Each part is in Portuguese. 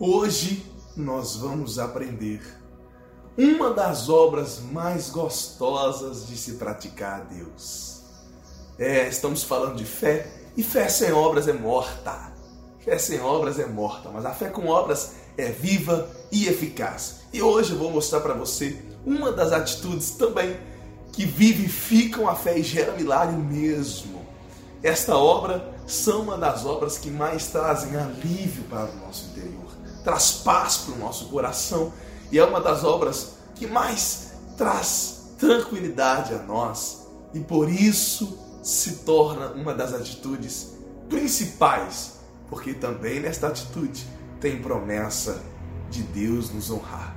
Hoje nós vamos aprender uma das obras mais gostosas de se praticar a Deus. É, estamos falando de fé e fé sem obras é morta. Fé sem obras é morta, mas a fé com obras é viva e eficaz. E hoje eu vou mostrar para você uma das atitudes também que vivificam a fé e geram milagre mesmo. Esta obra são uma das obras que mais trazem alívio para o nosso interior traz paz para o nosso coração e é uma das obras que mais traz tranquilidade a nós e por isso se torna uma das atitudes principais, porque também nesta atitude tem promessa de Deus nos honrar.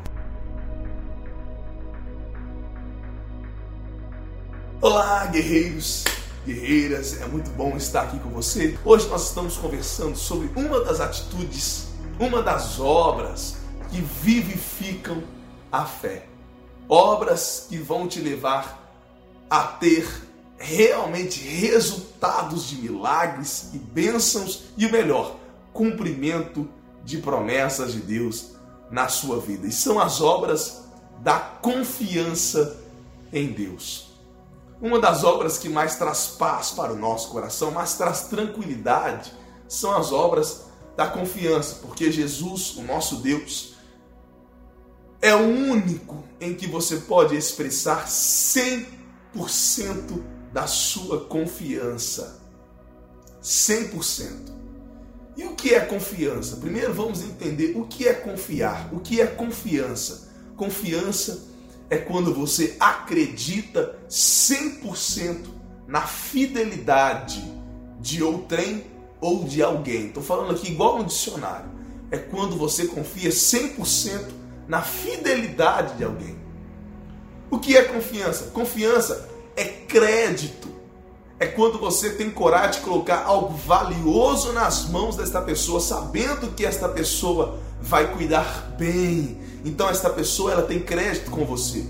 Olá, guerreiros, guerreiras, é muito bom estar aqui com você. Hoje nós estamos conversando sobre uma das atitudes uma das obras que vivificam a fé. Obras que vão te levar a ter realmente resultados de milagres e bênçãos e o melhor, cumprimento de promessas de Deus na sua vida. E são as obras da confiança em Deus. Uma das obras que mais traz paz para o nosso coração, mais traz tranquilidade, são as obras da confiança, porque Jesus, o nosso Deus, é o único em que você pode expressar 100% da sua confiança. 100%. E o que é confiança? Primeiro vamos entender o que é confiar. O que é confiança? Confiança é quando você acredita 100% na fidelidade de outrem ou de alguém. Estou falando aqui igual no dicionário. É quando você confia 100% na fidelidade de alguém. O que é confiança? Confiança é crédito. É quando você tem coragem de colocar algo valioso nas mãos desta pessoa, sabendo que esta pessoa vai cuidar bem. Então esta pessoa ela tem crédito com você.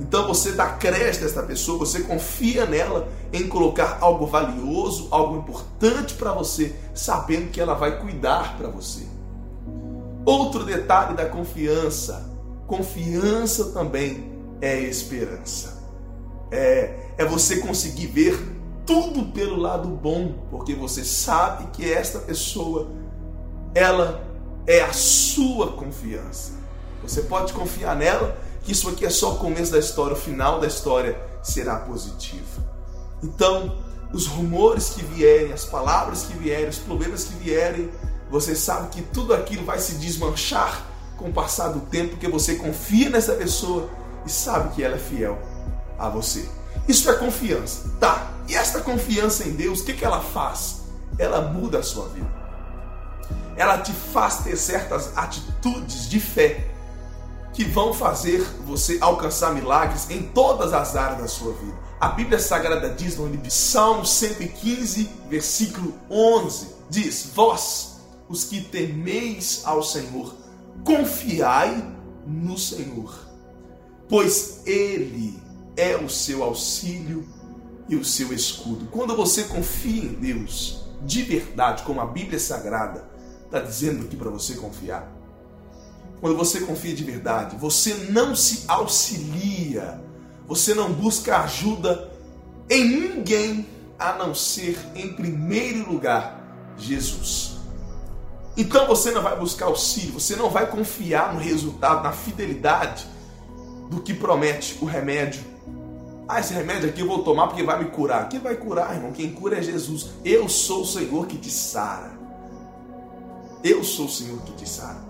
Então você dá crédito a esta pessoa, você confia nela em colocar algo valioso, algo importante para você, sabendo que ela vai cuidar para você. Outro detalhe da confiança: confiança também é esperança. É, é você conseguir ver tudo pelo lado bom, porque você sabe que esta pessoa, ela é a sua confiança. Você pode confiar nela que isso aqui é só o começo da história, o final da história será positivo. Então, os rumores que vierem, as palavras que vierem, os problemas que vierem, você sabe que tudo aquilo vai se desmanchar com o passar do tempo, porque você confia nessa pessoa e sabe que ela é fiel a você. Isso é confiança. Tá, e esta confiança em Deus, o que, que ela faz? Ela muda a sua vida. Ela te faz ter certas atitudes de fé que vão fazer você alcançar milagres em todas as áreas da sua vida. A Bíblia Sagrada diz no livro de Salmo 115, versículo 11, diz: Vós, os que temeis ao Senhor, confiai no Senhor, pois Ele é o seu auxílio e o seu escudo. Quando você confia em Deus, de verdade, como a Bíblia Sagrada está dizendo aqui para você confiar, quando você confia de verdade, você não se auxilia, você não busca ajuda em ninguém a não ser, em primeiro lugar, Jesus. Então você não vai buscar auxílio, você não vai confiar no resultado, na fidelidade do que promete o remédio. Ah, esse remédio aqui eu vou tomar porque vai me curar. Quem vai curar, irmão? Quem cura é Jesus. Eu sou o Senhor que te sara. Eu sou o Senhor que te sara.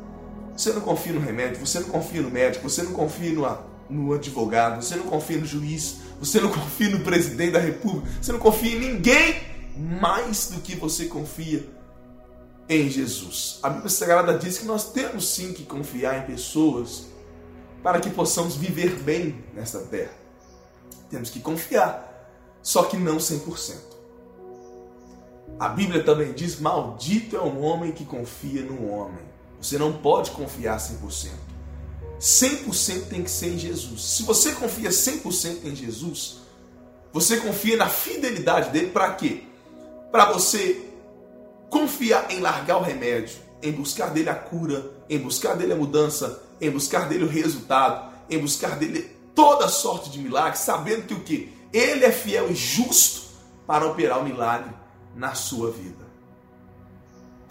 Você não confia no remédio, você não confia no médico, você não confia no, no advogado, você não confia no juiz, você não confia no presidente da república, você não confia em ninguém mais do que você confia em Jesus. A Bíblia Sagrada diz que nós temos sim que confiar em pessoas para que possamos viver bem nesta terra. Temos que confiar, só que não 100%. A Bíblia também diz: Maldito é o homem que confia no homem. Você não pode confiar 100%. 100% tem que ser em Jesus. Se você confia 100% em Jesus, você confia na fidelidade dele para quê? Para você confiar em largar o remédio, em buscar dele a cura, em buscar dele a mudança, em buscar dele o resultado, em buscar dele toda sorte de milagres, sabendo que o que? Ele é fiel e justo para operar o milagre na sua vida.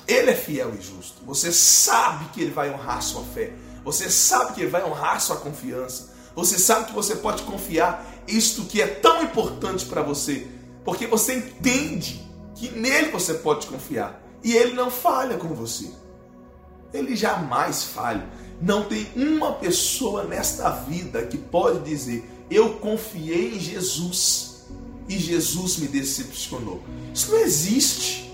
Ele é fiel e justo. Você sabe que ele vai honrar sua fé. Você sabe que ele vai honrar sua confiança. Você sabe que você pode confiar isto que é tão importante para você, porque você entende que nele você pode confiar e ele não falha com você. Ele jamais falha. Não tem uma pessoa nesta vida que pode dizer: Eu confiei em Jesus e Jesus me decepcionou. Isso não existe.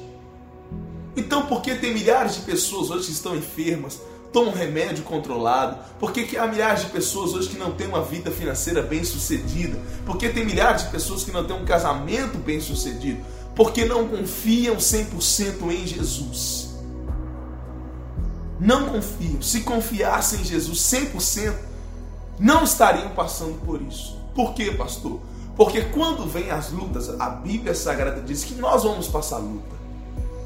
Então, por que tem milhares de pessoas hoje que estão enfermas, tomam remédio controlado? Por que, que há milhares de pessoas hoje que não têm uma vida financeira bem sucedida? Por que tem milhares de pessoas que não têm um casamento bem sucedido? Porque não confiam 100% em Jesus. Não confiam. Se confiassem em Jesus 100%, não estariam passando por isso. Por quê, pastor? Porque quando vem as lutas, a Bíblia Sagrada diz que nós vamos passar luta.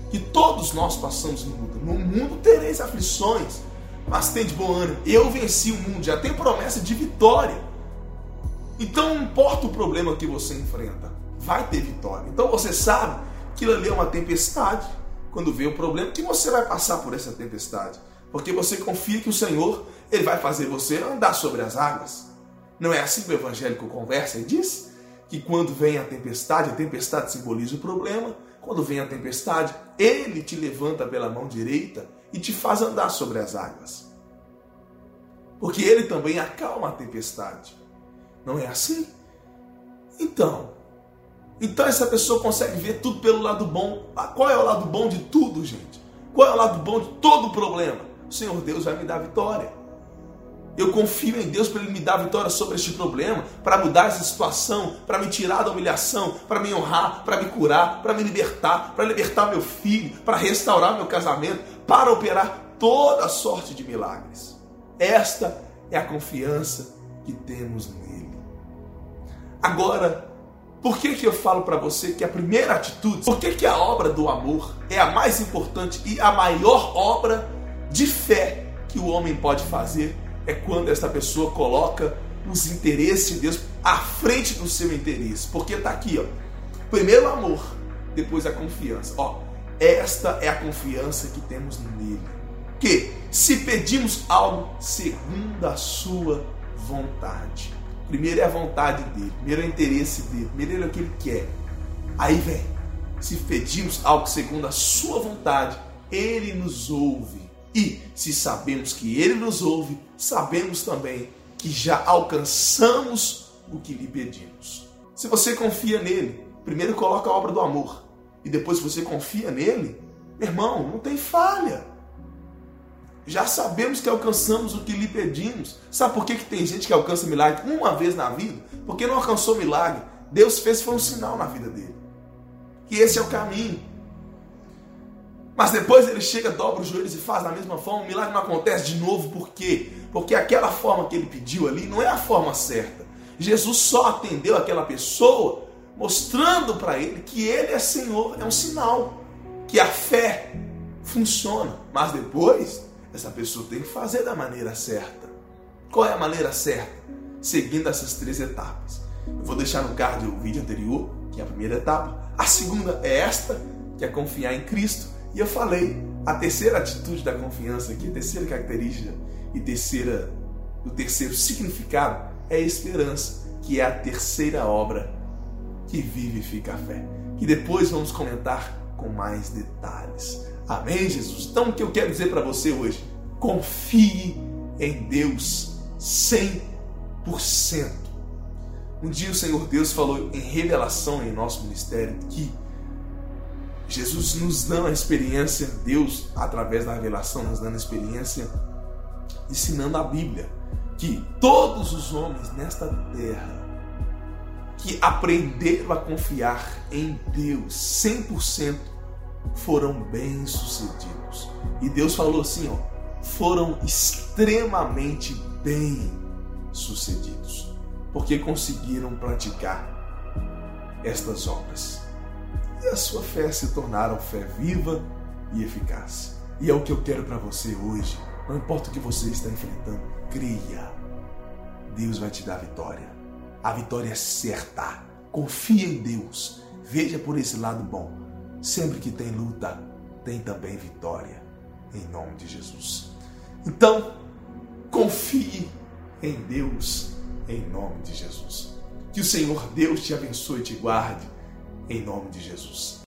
Que todos nós passamos luta. No mundo tereis aflições mas tem de bom ânimo. Eu venci o mundo, já tem promessa de vitória. Então não importa o problema que você enfrenta, vai ter vitória. Então você sabe que ali é uma tempestade. Quando vê o problema, que você vai passar por essa tempestade. Porque você confia que o Senhor ele vai fazer você andar sobre as águas. Não é assim que o evangélico conversa e diz? Que quando vem a tempestade, a tempestade simboliza o problema. Quando vem a tempestade, ele te levanta pela mão direita e te faz andar sobre as águas. Porque ele também acalma a tempestade. Não é assim? Então, então essa pessoa consegue ver tudo pelo lado bom. Ah, qual é o lado bom de tudo, gente? Qual é o lado bom de todo problema? O Senhor Deus vai me dar vitória. Eu confio em Deus para Ele me dar vitória sobre este problema, para mudar essa situação, para me tirar da humilhação, para me honrar, para me curar, para me libertar, para libertar meu filho, para restaurar meu casamento, para operar toda sorte de milagres. Esta é a confiança que temos nele. Agora, por que, que eu falo para você que a primeira atitude, por que, que a obra do amor é a mais importante e a maior obra de fé que o homem pode fazer é quando essa pessoa coloca os interesses de Deus à frente do seu interesse. Porque está aqui, ó. Primeiro o amor, depois a confiança. Ó, esta é a confiança que temos nele. Que se pedimos algo segundo a sua vontade. Primeiro é a vontade dele, primeiro é o interesse dele, primeiro é o que ele quer. Aí vem, se pedimos algo segundo a sua vontade, ele nos ouve. E se sabemos que ele nos ouve, sabemos também que já alcançamos o que lhe pedimos. Se você confia nele, primeiro coloca a obra do amor e depois você confia nele, irmão, não tem falha. Já sabemos que alcançamos o que lhe pedimos. Sabe por que, que tem gente que alcança milagre uma vez na vida? Porque não alcançou milagre. Deus fez foi um sinal na vida dele. Que esse é o caminho. Mas depois ele chega, dobra os joelhos e faz da mesma forma, o milagre não acontece de novo, por quê? Porque aquela forma que ele pediu ali não é a forma certa. Jesus só atendeu aquela pessoa mostrando para ele que ele é Senhor, é um sinal que a fé funciona. Mas depois, essa pessoa tem que fazer da maneira certa. Qual é a maneira certa? Seguindo essas três etapas. Eu vou deixar no card o vídeo anterior, que é a primeira etapa. A segunda é esta, que é confiar em Cristo. E eu falei, a terceira atitude da confiança aqui, a terceira característica e terceira, o terceiro significado é a esperança, que é a terceira obra que vivifica a fé. Que depois vamos comentar com mais detalhes. Amém, Jesus? Então, o que eu quero dizer para você hoje? Confie em Deus 100%. Um dia o Senhor Deus falou em revelação em nosso ministério que Jesus nos dando a experiência, Deus, através da revelação, nos dando a experiência, ensinando a Bíblia, que todos os homens nesta terra que aprenderam a confiar em Deus 100% foram bem-sucedidos. E Deus falou assim, ó, foram extremamente bem-sucedidos, porque conseguiram praticar estas obras. E a sua fé se tornaram fé viva e eficaz. E é o que eu quero para você hoje. Não importa o que você está enfrentando, creia. Deus vai te dar a vitória. A vitória é certa. Confia em Deus. Veja por esse lado bom. Sempre que tem luta, tem também vitória. Em nome de Jesus. Então, confie em Deus. Em nome de Jesus. Que o Senhor Deus te abençoe e te guarde. Em nome de Jesus.